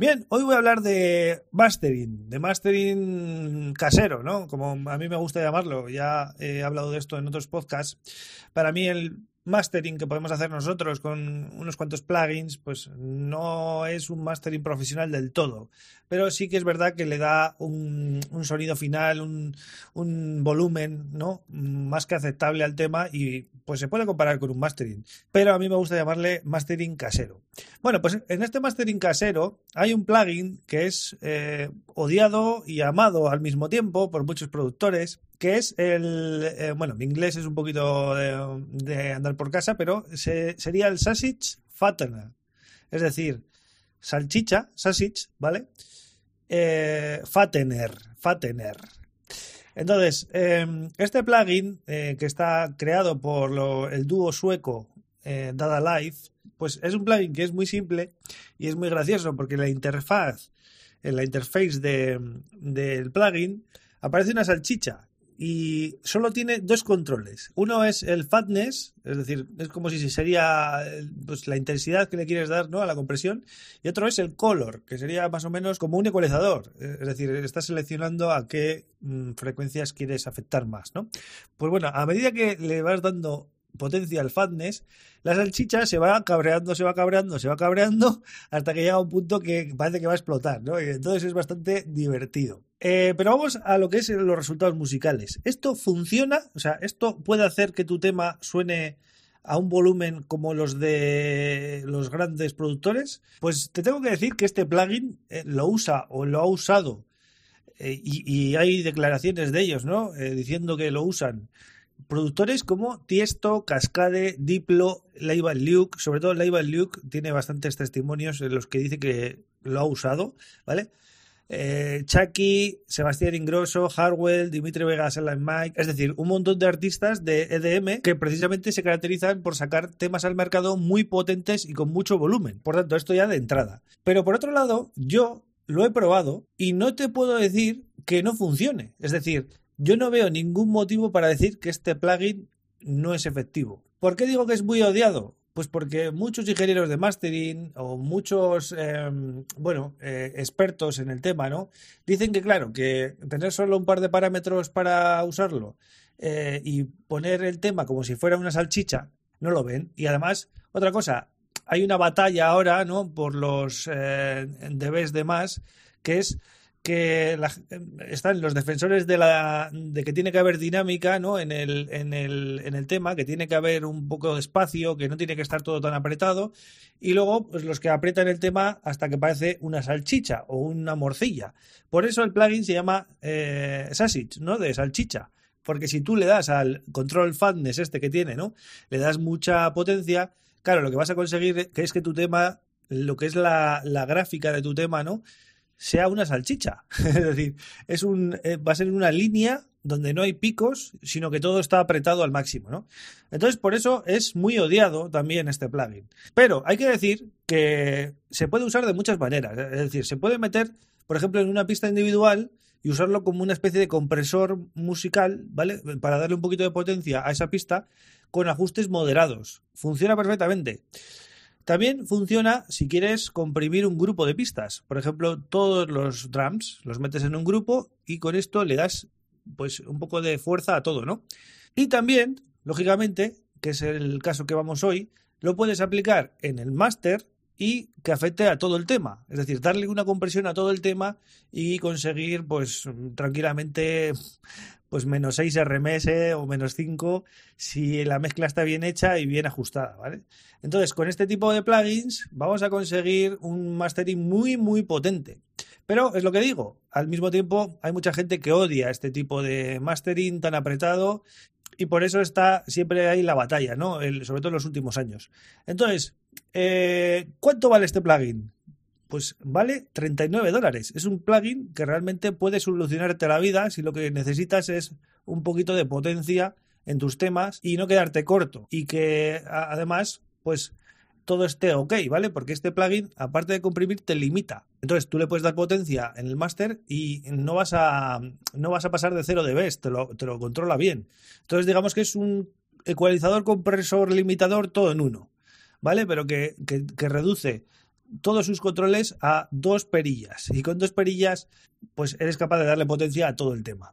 Bien, hoy voy a hablar de mastering, de mastering casero, ¿no? Como a mí me gusta llamarlo, ya he hablado de esto en otros podcasts. Para mí el mastering que podemos hacer nosotros con unos cuantos plugins, pues no es un mastering profesional del todo, pero sí que es verdad que le da un, sonido final, un, un, volumen, ¿no? Más que aceptable al tema y pues se puede comparar con un mastering, pero a mí me gusta llamarle mastering casero. Bueno, pues en este mastering casero hay un plugin que es eh, odiado y amado al mismo tiempo por muchos productores que es el, eh, bueno, mi inglés es un poquito de, andar por casa, pero sería el sausage fattener, es decir, salchicha, sausage, ¿vale? Eh, fattener. Entonces, em, este plugin eh, que está creado por el dúo sueco Dada Life, pues es un plugin que es muy simple y es muy gracioso porque la interfaz, en la interface del plugin aparece una salchicha y solo tiene dos controles. Uno es el fatness, es decir, es como si sería pues, la intensidad que le quieres dar ¿no? a la compresión, y otro es el color, que sería más o menos como un ecualizador, es decir, estás seleccionando a qué mm, frecuencias quieres afectar más. ¿no? Pues bueno, a medida que le vas dando potencia al fatness, la salchicha se va cabreando, se va cabreando, se va cabreando, hasta que llega un punto que parece que va a explotar, ¿no? Y entonces es bastante divertido. Eh, pero vamos a lo que es los resultados musicales. ¿Esto funciona? O sea, ¿esto puede hacer que tu tema suene a un volumen como los de los grandes productores? Pues te tengo que decir que este plugin eh, lo usa o lo ha usado eh, y, hay declaraciones de ellos, ¿no? diciendo que lo usan productores como Tiesto, Cascade, Diplo, Laibal Luke, sobre todo Laibal Luke tiene bastantes testimonios en los que dice que lo ha usado, ¿vale? Eh, Chucky, Sebastián Ingrosso, Harwell, Dimitri Vegas, en Mike, es decir, un montón de artistas de EDM que precisamente se caracterizan por sacar temas al mercado muy potentes y con mucho volumen. Por tanto, esto ya de entrada. Pero por otro lado, yo lo he probado y no te puedo decir que no funcione. Es decir, yo no veo ningún motivo para decir que este plugin no es efectivo. ¿Por qué digo que es muy odiado? Pues porque muchos ingenieros de mastering o muchos, em, bueno, eh, expertos en el tema, ¿no? Dicen que, claro, que tener solo un par de parámetros para usarlo eh, y poner el tema como si fuera una salchicha, no lo ven. Y además, otra cosa, hay una batalla ahora, ¿no? Por los eh, debes de más, que es que están los defensores de la de que tiene que haber dinámica ¿no? en, el, en, el, en el tema, que tiene que haber un poco de espacio, que no tiene que estar todo tan apretado, y luego pues, los que aprietan el tema hasta que parece una salchicha o una morcilla. Por eso el plugin se llama eh, sausage, ¿no? de salchicha. Porque si tú le das al control fatness este que tiene, ¿no? Le das mucha potencia, claro, lo que vas a conseguir es que tu tema, lo que es la, la gráfica de tu tema, ¿no? Sea una salchicha. es decir, es un, eh, va a ser una línea donde no hay picos, sino que todo está apretado al máximo, ¿no? Entonces, por eso es muy odiado también este plugin. Pero hay que decir que se puede usar de muchas maneras. Es decir, se puede meter, por ejemplo, en una pista individual y usarlo como una especie de compresor musical, ¿vale? Para darle un poquito de potencia a esa pista con ajustes moderados. Funciona perfectamente. También funciona si quieres comprimir un grupo de pistas. Por ejemplo, todos los drums los metes en un grupo y con esto le das pues un poco de fuerza a todo, ¿no? Y también, lógicamente, que es el caso que vamos hoy, lo puedes aplicar en el máster y que afecte a todo el tema. Es decir, darle una compresión a todo el tema y conseguir, pues, tranquilamente pues menos 6 RMS o menos 5 si la mezcla está bien hecha y bien ajustada, ¿vale? Entonces, con este tipo de plugins vamos a conseguir un mastering muy, muy potente. Pero es lo que digo, al mismo tiempo hay mucha gente que odia este tipo de mastering tan apretado y por eso está siempre ahí la batalla, ¿no? sobre todo en los últimos años. Entonces, eh, ¿cuánto vale este plugin? pues vale 39 dólares. Es un plugin que realmente puede solucionarte la vida si lo que necesitas es un poquito de potencia en tus temas y no quedarte corto. Y que además, pues todo esté ok, ¿vale? Porque este plugin, aparte de comprimir, te limita. Entonces tú le puedes dar potencia en el máster y no vas a no vas a pasar de 0 dB, te lo, te lo controla bien. Entonces digamos que es un ecualizador, compresor, limitador, todo en uno, ¿vale? Pero que, que reduce todos sus controles a dos perillas. Y con dos perillas, pues eres capaz de darle potencia a todo el tema.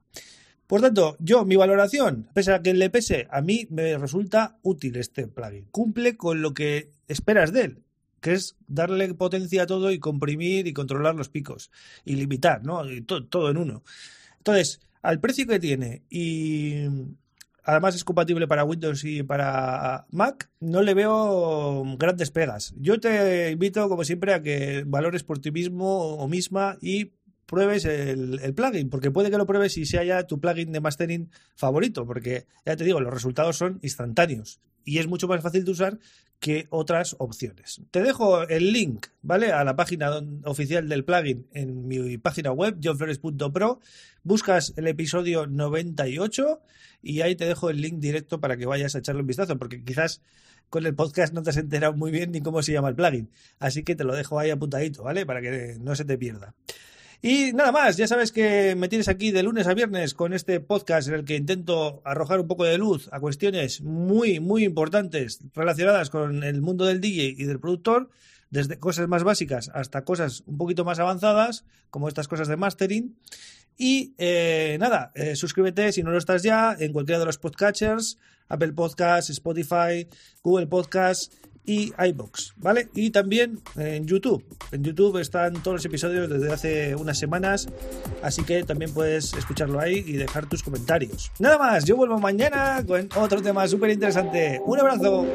Por tanto, yo, mi valoración, pese a que le pese, a mí me resulta útil este plugin. Cumple con lo que esperas de él, que es darle potencia a todo y comprimir y controlar los picos y limitar, ¿no? Y todo en uno. Entonces, al precio que tiene y además es compatible para Windows y para Mac, no le veo grandes pegas. Yo te invito, como siempre, a que valores por ti mismo o misma y pruebes el, plugin, porque puede que lo pruebes y sea ya tu plugin de mastering favorito, porque ya te digo, los resultados son instantáneos y es mucho más fácil de usar que otras opciones. Te dejo el link, ¿vale? A la página oficial del plugin en mi página web, johnflores.pro. Buscas el episodio 98 y ahí te dejo el link directo para que vayas a echarle un vistazo, porque quizás con el podcast no te has enterado muy bien ni cómo se llama el plugin. Así que te lo dejo ahí apuntadito, ¿vale? Para que no se te pierda. Y nada más, ya sabes que me tienes aquí de lunes a viernes con este podcast en el que intento arrojar un poco de luz a cuestiones muy, muy importantes relacionadas con el mundo del DJ y del productor, desde cosas más básicas hasta cosas un poquito más avanzadas, como estas cosas de mastering. Y eh, nada, eh, suscríbete si no lo estás ya en cualquiera de los podcatchers, Apple Podcasts, Spotify, Google Podcasts y iBox, ¿vale? Y también en YouTube. En YouTube están todos los episodios desde hace unas semanas, así que también puedes escucharlo ahí y dejar tus comentarios. Nada más, yo vuelvo mañana con otro tema súper interesante. Un abrazo.